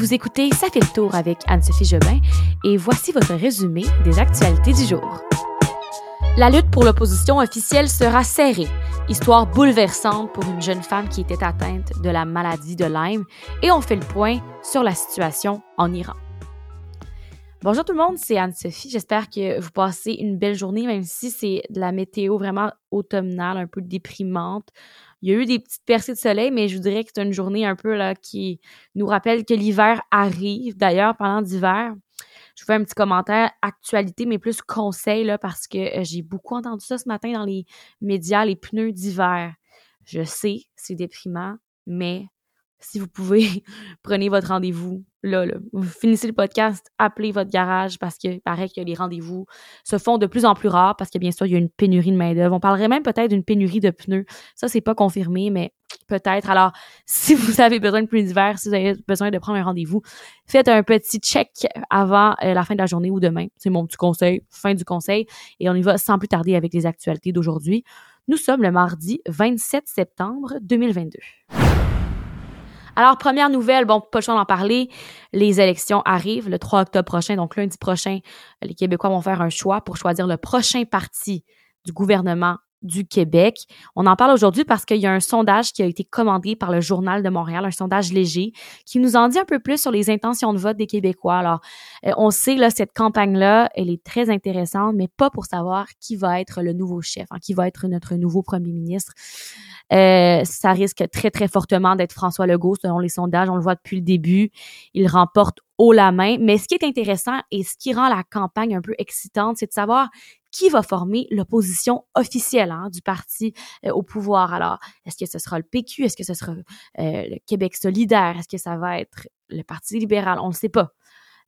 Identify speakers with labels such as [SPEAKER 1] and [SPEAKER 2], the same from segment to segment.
[SPEAKER 1] Vous écoutez Ça fait le tour avec Anne-Sophie Jobin et voici votre résumé des actualités du jour. La lutte pour l'opposition officielle sera serrée. Histoire bouleversante pour une jeune femme qui était atteinte de la maladie de Lyme et on fait le point sur la situation en Iran. Bonjour tout le monde, c'est Anne-Sophie. J'espère que vous passez une belle journée, même si c'est de la météo vraiment automnale, un peu déprimante. Il y a eu des petites percées de soleil, mais je vous dirais que c'est une journée un peu là qui nous rappelle que l'hiver arrive. D'ailleurs, pendant l'hiver, je vous fais un petit commentaire actualité, mais plus conseil parce que euh, j'ai beaucoup entendu ça ce matin dans les médias, les pneus d'hiver. Je sais, c'est déprimant, mais si vous pouvez, prenez votre rendez-vous là. Vous finissez le podcast, appelez votre garage parce que paraît que les rendez-vous se font de plus en plus rares parce que bien sûr, il y a une pénurie de main-d'œuvre. On parlerait même peut-être d'une pénurie de pneus. Ça, c'est pas confirmé, mais peut-être. Alors, si vous avez besoin de pneus d'hiver, si vous avez besoin de prendre un rendez-vous, faites un petit check avant euh, la fin de la journée ou demain. C'est mon petit conseil, fin du conseil. Et on y va sans plus tarder avec les actualités d'aujourd'hui. Nous sommes le mardi 27 septembre 2022. Alors, première nouvelle, bon, pas le choix d'en parler, les élections arrivent le 3 octobre prochain, donc lundi prochain, les Québécois vont faire un choix pour choisir le prochain parti du gouvernement du Québec. On en parle aujourd'hui parce qu'il y a un sondage qui a été commandé par le Journal de Montréal, un sondage léger, qui nous en dit un peu plus sur les intentions de vote des Québécois. Alors, euh, on sait, là, cette campagne-là, elle est très intéressante, mais pas pour savoir qui va être le nouveau chef, hein, qui va être notre nouveau premier ministre. Euh, ça risque très, très fortement d'être François Legault, selon les sondages. On le voit depuis le début. Il remporte haut la main. Mais ce qui est intéressant et ce qui rend la campagne un peu excitante, c'est de savoir qui va former l'opposition officielle hein, du parti euh, au pouvoir? Alors, est-ce que ce sera le PQ? Est-ce que ce sera euh, le Québec solidaire? Est-ce que ça va être le Parti libéral? On ne sait pas.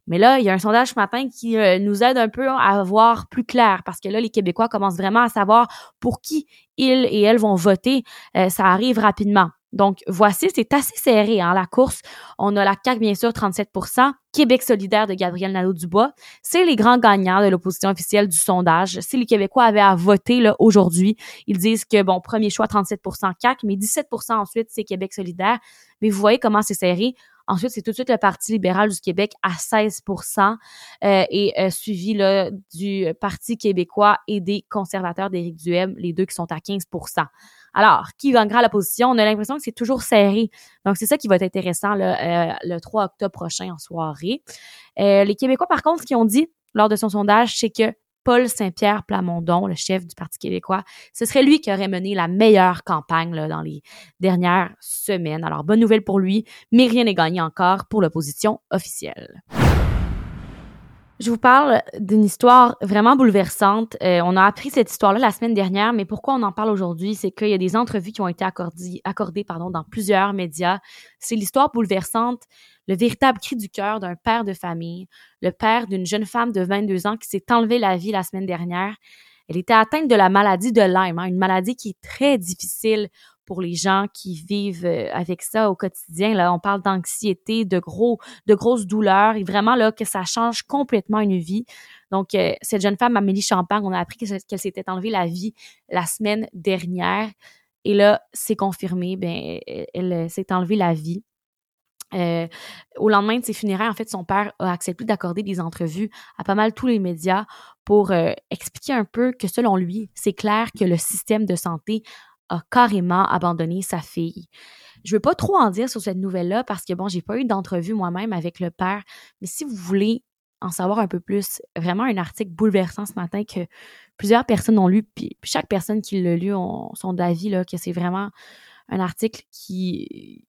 [SPEAKER 1] Mais là, il y a un sondage ce matin qui euh, nous aide un peu à voir plus clair parce que là, les Québécois commencent vraiment à savoir pour qui ils et elles vont voter. Ça arrive rapidement. Donc, voici, c'est assez serré, hein, la course. On a la CAQ, bien sûr, 37% Québec solidaire de Gabriel Nadeau-Dubois. C'est les grands gagnants de l'opposition officielle du sondage. Si les Québécois avaient à voter, là, aujourd'hui, ils disent que, bon, premier choix, 37% CAQ, mais 17% ensuite, c'est Québec solidaire. Mais vous voyez comment c'est serré. Ensuite, c'est tout de suite le Parti libéral du Québec à 16% euh, et euh, suivi là, du Parti québécois et des conservateurs d'Éric Duhem, les deux qui sont à 15 alors, qui gagnera la position? On a l'impression que c'est toujours serré. Donc, c'est ça qui va être intéressant euh, le 3 octobre prochain en soirée. les Québécois, par contre, ce qu'ils ont dit lors de son sondage, c'est que Paul Saint-Pierre Plamondon, le chef du Parti québécois, ce serait lui qui aurait mené la meilleure campagne là, dans les dernières semaines. Alors, bonne nouvelle pour lui, mais rien n'est gagné encore pour l'opposition officielle. Je vous parle d'une histoire vraiment bouleversante. Euh, on a appris cette histoire-là la semaine dernière, mais pourquoi on en parle aujourd'hui? C'est qu'il y a des entrevues qui ont été accordées, accordées pardon, dans plusieurs médias. C'est l'histoire bouleversante, le véritable cri du cœur d'un père de famille, le père d'une jeune femme de 22 ans qui s'est enlevé la vie la semaine dernière. Elle était atteinte de la maladie de Lyme, hein, une maladie qui est très difficile pour les gens qui vivent euh, avec ça au quotidien. Là, on parle d'anxiété, de gros, de grosses douleurs et vraiment là que ça change complètement une vie. Donc, euh, cette jeune femme, Amélie Champagne, on a appris qu'elle s'était enlevée la vie la semaine dernière. Et là, c'est confirmé, ben, elle, s'est enlevée la vie. Euh, au lendemain de ses funérailles, en fait, son père a accepté d'accorder des entrevues à pas mal tous les médias pour expliquer un peu que selon lui, c'est clair que le système de santé a carrément abandonné sa fille. Je veux pas trop en dire sur cette nouvelle-là parce que bon, j'ai pas eu d'entrevue moi-même avec le père, mais si vous voulez en savoir un peu plus, vraiment un article bouleversant ce matin que plusieurs personnes ont lu, puis chaque personne qui l'a lu ont, sont d'avis là que c'est vraiment un article qui,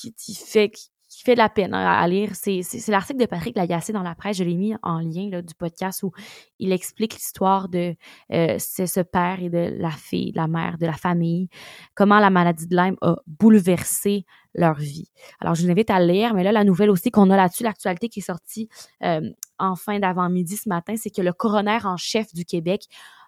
[SPEAKER 1] qui, qui fait qui fait de la peine hein, à, lire. C'est, l'article de Patrick Lagacé dans la presse. Je l'ai mis en lien là, du podcast où il explique l'histoire de euh, ce père et de la fille, de la mère, de la famille, comment la maladie de Lyme a bouleversé leur vie. Alors, je vous invite à lire, mais là, la nouvelle aussi qu'on a là-dessus, l'actualité qui est sortie euh, en fin d'avant-midi ce matin, c'est que le coroner en chef du Québec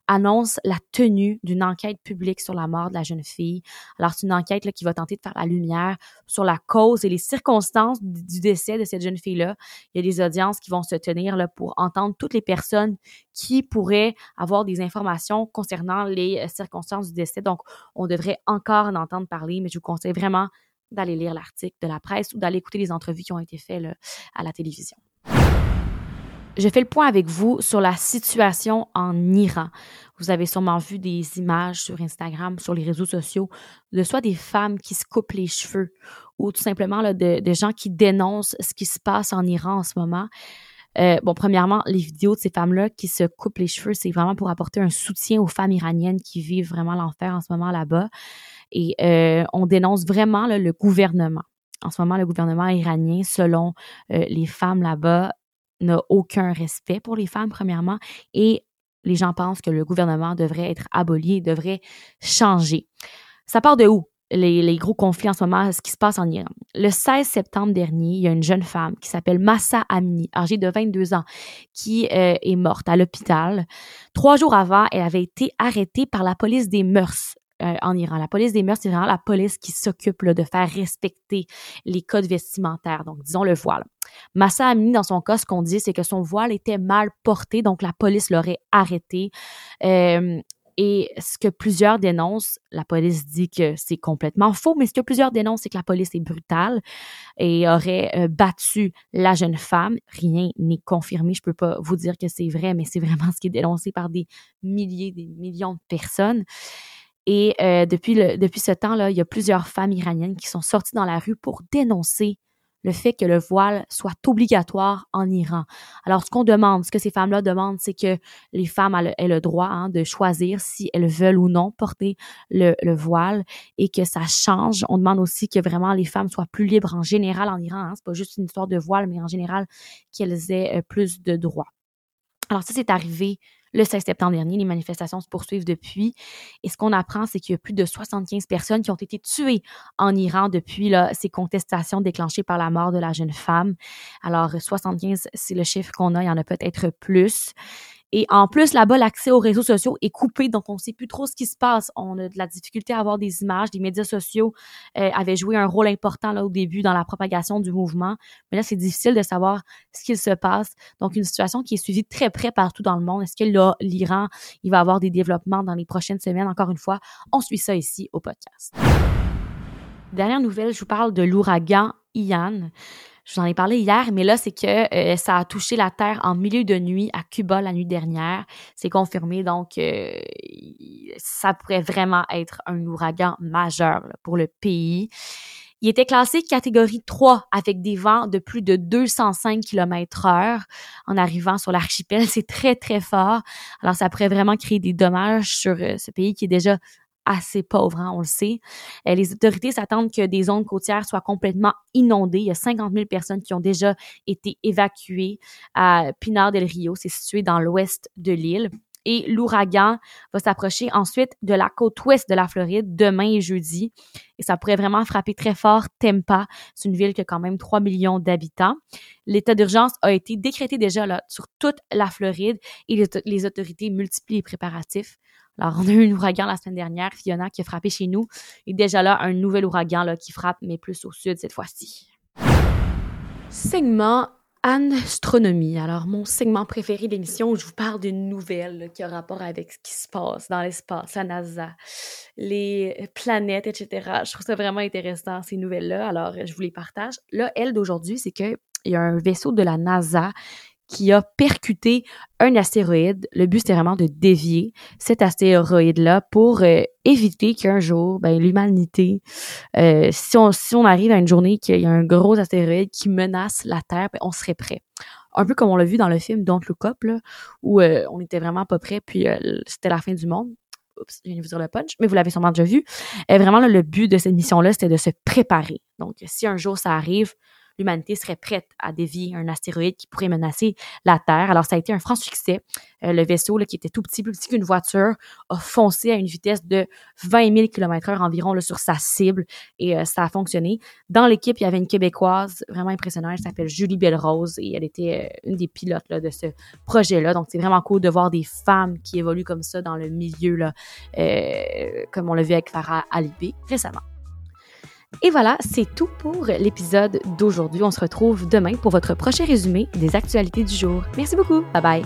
[SPEAKER 1] annonce la tenue d'une enquête publique sur la mort de la jeune fille. Alors, c'est une enquête qui va tenter de faire la lumière sur la cause et les circonstances du décès de cette jeune fille-là. Il y a des audiences qui vont se tenir pour entendre toutes les personnes qui pourraient avoir des informations concernant les euh, circonstances du décès. Donc, on devrait encore en entendre parler, mais je vous conseille vraiment d'aller lire l'article de la presse ou d'aller écouter les entrevues qui ont été faites à la télévision. Je fais le point avec vous sur la situation en Iran. Vous avez sûrement vu des images sur Instagram, sur les réseaux sociaux, de soit des femmes qui se coupent les cheveux ou tout simplement là, de, gens qui dénoncent ce qui se passe en Iran en ce moment. Euh, bon, premièrement, les vidéos de ces femmes-là qui se coupent les cheveux, c'est vraiment pour apporter un soutien aux femmes iraniennes qui vivent vraiment l'enfer en ce moment là-bas. Et euh, on dénonce vraiment là, le gouvernement. En ce moment, le gouvernement iranien, selon euh, les femmes là-bas, n'a aucun respect pour les femmes, premièrement, et les gens pensent que le gouvernement devrait être aboli, devrait changer. Ça part de où? Les, gros conflits en ce moment, ce qui se passe en Iran? Le 16 septembre dernier, il y a une jeune femme qui s'appelle Massa Amini, âgée de 22 ans, qui euh, est morte à l'hôpital. Trois jours avant, elle avait été arrêtée par la police des mœurs euh, en Iran. La police des mœurs, c'est vraiment la police qui s'occupe de faire respecter les codes vestimentaires, donc disons le voile. Massa Amini, dans son cas, ce qu'on dit, c'est que son voile était mal porté, donc la police l'aurait arrêté. Euh, et ce que plusieurs dénoncent, la police dit que c'est complètement faux, mais ce que plusieurs dénoncent, c'est que la police est brutale et aurait euh, battu la jeune femme. Rien n'est confirmé, je peux pas vous dire que c'est vrai, mais c'est vraiment ce qui est dénoncé par des milliers, des millions de personnes. Et euh, depuis, depuis ce temps-là, il y a plusieurs femmes iraniennes qui sont sorties dans la rue pour dénoncer le fait que le voile soit obligatoire en Iran. Alors, ce qu'on demande, ce que ces femmes-là demandent, c'est que les femmes aient le droit hein, de choisir si elles veulent ou non porter le, le, voile et que ça change. On demande aussi que vraiment les femmes soient plus libres en général en Iran. Hein. C'est pas juste une histoire de voile, mais en général qu'elles aient euh, plus de droits. Alors, ça, c'est arrivé le 16 septembre dernier. Les manifestations se poursuivent depuis. Et ce qu'on apprend, c'est qu'il y a plus de 75 personnes qui ont été tuées en Iran depuis là, ces contestations déclenchées par la mort de la jeune femme. Alors, 75, c'est le chiffre qu'on a. Il y en a peut-être plus. Et en plus, là-bas, l'accès aux réseaux sociaux est coupé, donc on ne sait plus trop ce qui se passe. On a de la difficulté à avoir des images. Les médias sociaux euh, avaient joué un rôle important là au début dans la propagation du mouvement, mais là, c'est difficile de savoir ce qu'il se passe. Donc, une situation qui est suivie très près partout dans le monde. Est-ce que là, l'Iran, il va avoir des développements dans les prochaines semaines? Encore une fois, on suit ça ici au podcast. Dernière nouvelle, je vous parle de l'ouragan Ian. Je vous en ai parlé hier, mais là, c'est que euh, ça a touché la Terre en milieu de nuit à Cuba la nuit dernière. C'est confirmé, donc euh, ça pourrait vraiment être un ouragan majeur pour le pays. Il était classé catégorie 3 avec des vents de plus de 205 km heure en arrivant sur l'archipel. C'est très, très fort. Alors, ça pourrait vraiment créer des dommages sur euh, ce pays qui est déjà assez pauvre, hein, on le sait. Euh, les autorités s'attendent que des zones côtières soient complètement inondées. Il y a 50 000 personnes qui ont déjà été évacuées à Pinar del Rio, c'est situé dans l'ouest de l'île. Et l'ouragan va s'approcher ensuite de la côte ouest de la Floride demain et jeudi. Et ça pourrait vraiment frapper très fort Tampa. C'est une ville qui a quand même 3 millions d'habitants. L'état d'urgence a été décrété déjà sur toute la Floride et les autorités multiplient les préparatifs. Alors, on a eu un ouragan la semaine dernière, Fiona, qui a frappé chez nous. Et déjà là, un nouvel ouragan là, qui frappe, mais plus au sud cette fois-ci. Segment astronomie. Alors, mon segment préféré d'émission où je vous parle d'une nouvelle qui a rapport avec ce qui se passe dans l'espace, la NASA, les planètes, etc. Je trouve ça vraiment intéressant, ces nouvelles-là. Alors, je vous les partage. Là, elle d'aujourd'hui, c'est qu'il y a un vaisseau de la NASA qui a percuté un astéroïde. Le but, c'était vraiment de dévier cet astéroïde-là pour euh, éviter qu'un jour, ben, l'humanité, euh, si, on, si on arrive à une journée qu'il y a un gros astéroïde qui menace la Terre, ben, on serait prêt. Un peu comme on l'a vu dans le film Don't Look Up, là, où euh, on était vraiment pas prêt, puis c'était la fin du monde. Oups, je viens de vous dire le punch, mais vous l'avez sûrement déjà vu. vraiment, le but de cette mission-là, c'était de se préparer. Donc, si un jour ça arrive, l'humanité serait prête à dévier un astéroïde qui pourrait menacer la Terre. Alors, ça a été un franc succès. Euh, le vaisseau, qui était tout petit, plus petit qu'une voiture, a foncé à une vitesse de 20 000 km heure environ sur sa cible et euh, ça a fonctionné. Dans l'équipe, il y avait une Québécoise vraiment impressionnante. Elle s'appelle Julie Belrose et elle était euh, une des pilotes de ce projet-là. Donc, c'est vraiment cool de voir des femmes qui évoluent comme ça dans le milieu, comme on l'a vu avec Farah Alibé récemment. Et voilà, c'est tout pour l'épisode d'aujourd'hui. On se retrouve demain pour votre prochain résumé des actualités du jour. Merci beaucoup. Bye bye.